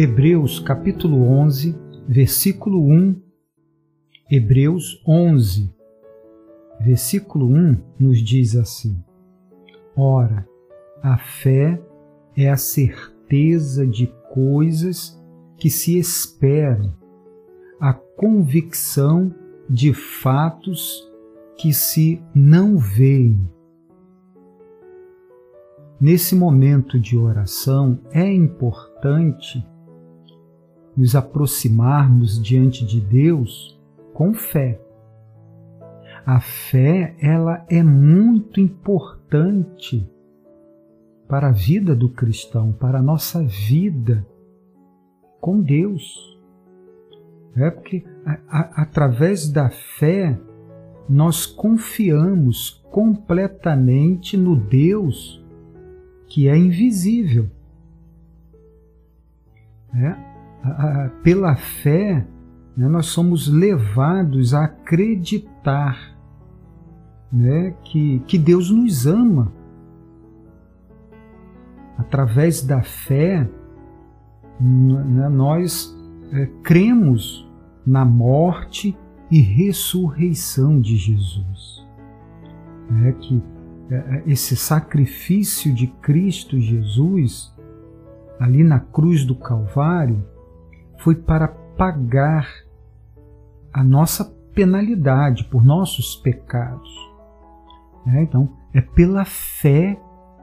Hebreus capítulo 11, versículo 1. Hebreus 11, versículo 1 nos diz assim: Ora, a fé é a certeza de coisas que se esperam, a convicção de fatos que se não veem. Nesse momento de oração é importante nos aproximarmos diante de Deus com fé. A fé, ela é muito importante para a vida do cristão, para a nossa vida com Deus. É porque a, a, através da fé nós confiamos completamente no Deus que é invisível. É? Pela fé, né, nós somos levados a acreditar né, que, que Deus nos ama. Através da fé, né, nós é, cremos na morte e ressurreição de Jesus. É que é, é, esse sacrifício de Cristo Jesus, ali na cruz do Calvário, foi para pagar a nossa penalidade por nossos pecados. É, então, é pela fé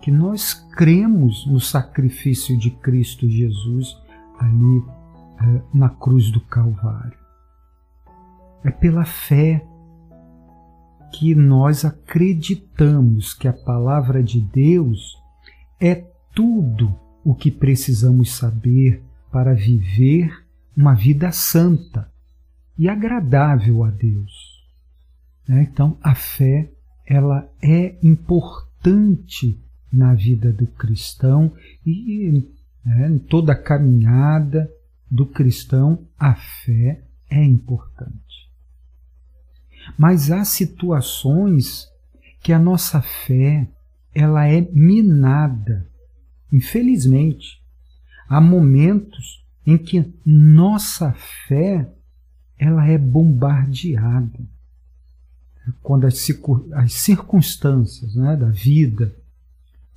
que nós cremos no sacrifício de Cristo Jesus ali é, na cruz do Calvário. É pela fé que nós acreditamos que a palavra de Deus é tudo o que precisamos saber para viver uma vida santa e agradável a Deus. Né? Então, a fé ela é importante na vida do cristão e né, em toda a caminhada do cristão, a fé é importante. Mas há situações que a nossa fé ela é minada. Infelizmente, há momentos em que nossa fé ela é bombardeada. Quando as, as circunstâncias né, da vida,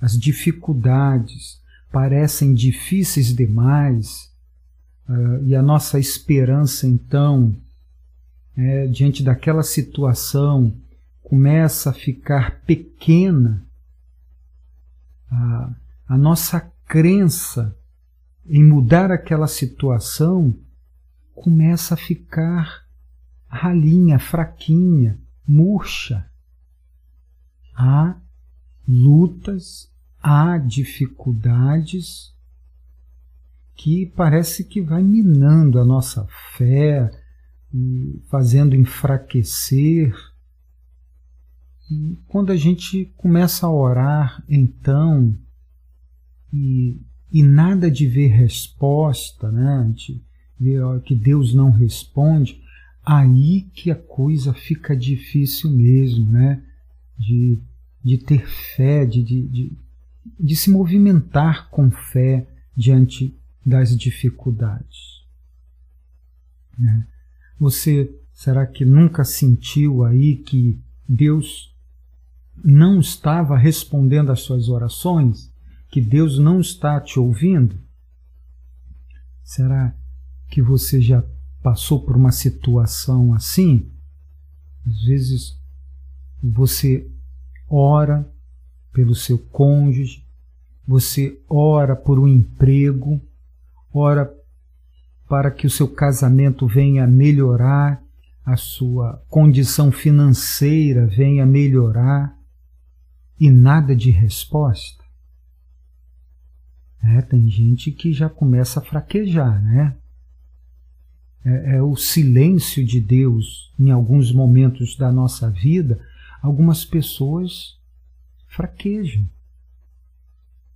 as dificuldades parecem difíceis demais, uh, e a nossa esperança então é, diante daquela situação, começa a ficar pequena, a nossa crença em mudar aquela situação começa a ficar ralinha, fraquinha, murcha. Há lutas, há dificuldades que parece que vai minando a nossa fé, fazendo enfraquecer. E quando a gente começa a orar, então, e, e nada de ver resposta, né? De ver que Deus não responde, aí que a coisa fica difícil mesmo, né? De, de ter fé, de, de, de, de se movimentar com fé diante das dificuldades. Né? Você será que nunca sentiu aí que Deus não estava respondendo às suas orações? Que Deus não está te ouvindo? Será que você já passou por uma situação assim? Às vezes você ora pelo seu cônjuge, você ora por um emprego, ora para que o seu casamento venha melhorar, a sua condição financeira venha melhorar e nada de resposta? É, tem gente que já começa a fraquejar, né? É, é, o silêncio de Deus em alguns momentos da nossa vida, algumas pessoas fraquejam.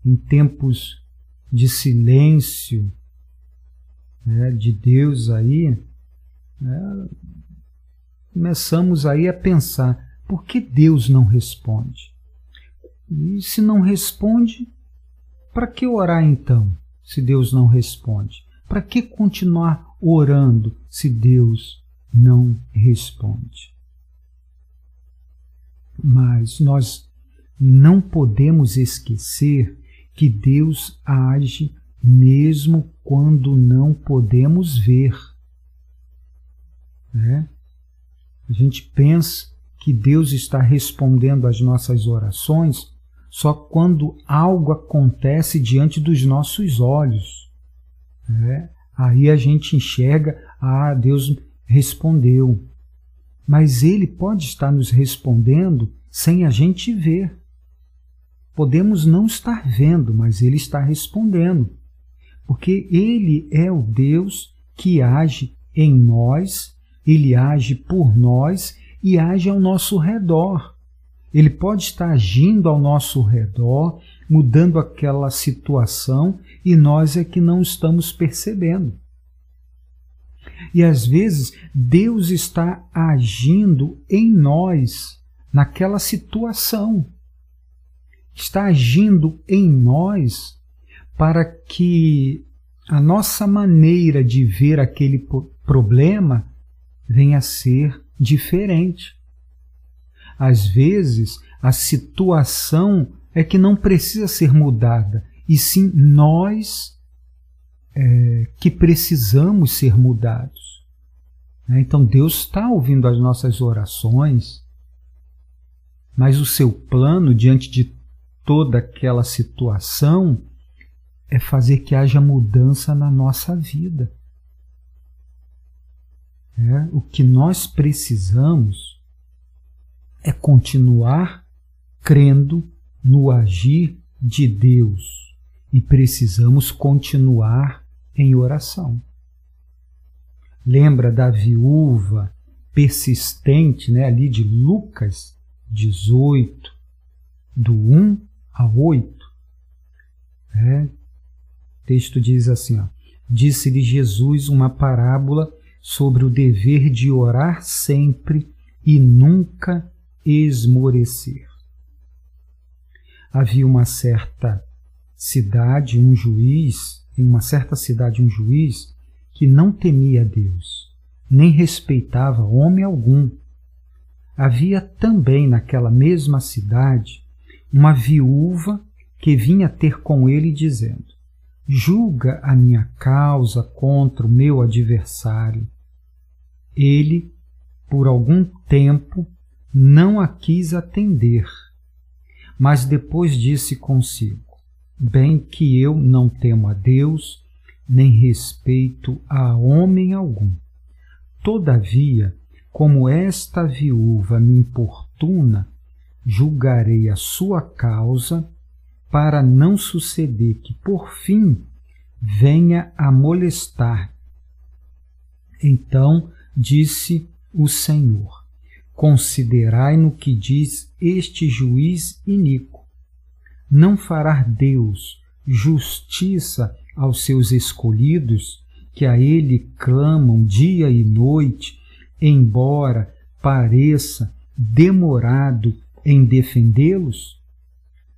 Em tempos de silêncio, né, de Deus aí, né, começamos aí a pensar, por que Deus não responde? E se não responde, para que orar então, se Deus não responde? Para que continuar orando se Deus não responde? Mas nós não podemos esquecer que Deus age mesmo quando não podemos ver. Né? A gente pensa que Deus está respondendo às nossas orações só quando algo acontece diante dos nossos olhos. Né? Aí a gente enxerga, ah, Deus respondeu. Mas Ele pode estar nos respondendo sem a gente ver. Podemos não estar vendo, mas Ele está respondendo. Porque Ele é o Deus que age em nós, Ele age por nós e age ao nosso redor. Ele pode estar agindo ao nosso redor, mudando aquela situação e nós é que não estamos percebendo. E às vezes Deus está agindo em nós, naquela situação. Está agindo em nós para que a nossa maneira de ver aquele problema venha a ser diferente. Às vezes, a situação é que não precisa ser mudada, e sim nós é, que precisamos ser mudados. Né? Então, Deus está ouvindo as nossas orações, mas o seu plano diante de toda aquela situação é fazer que haja mudança na nossa vida. É, o que nós precisamos é continuar crendo no agir de Deus e precisamos continuar em oração. Lembra da viúva persistente, né, ali de Lucas 18, do 1 a 8. É, o texto diz assim: Disse-lhe Jesus uma parábola sobre o dever de orar sempre e nunca esmorecer. Havia uma certa cidade, um juiz, em uma certa cidade, um juiz que não temia Deus, nem respeitava homem algum. Havia também naquela mesma cidade uma viúva que vinha ter com ele dizendo: Julga a minha causa contra o meu adversário. Ele, por algum tempo, não a quis atender, mas depois disse consigo: Bem que eu não temo a Deus, nem respeito a homem algum. Todavia, como esta viúva me importuna, julgarei a sua causa, para não suceder que, por fim, venha a molestar. Então disse o Senhor: Considerai no que diz este juiz iníquo. Não fará Deus justiça aos seus escolhidos, que a ele clamam dia e noite, embora pareça demorado em defendê-los?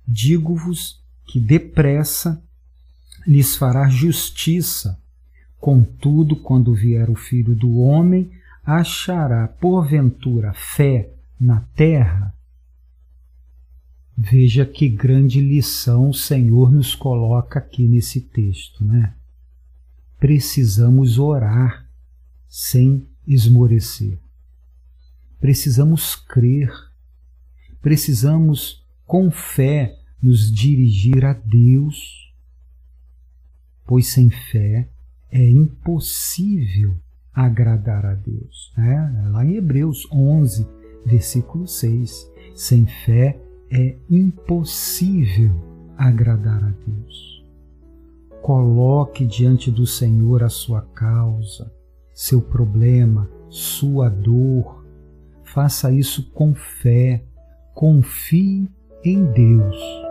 Digo-vos que depressa lhes fará justiça. Contudo, quando vier o Filho do Homem, achará porventura fé na terra? Veja que grande lição o Senhor nos coloca aqui nesse texto, né? Precisamos orar sem esmorecer. Precisamos crer. Precisamos com fé nos dirigir a Deus, pois sem fé é impossível agradar a Deus. Né? Lá em Hebreus 11, versículo 6. Sem fé é impossível agradar a Deus. Coloque diante do Senhor a sua causa, seu problema, sua dor. Faça isso com fé. Confie em Deus.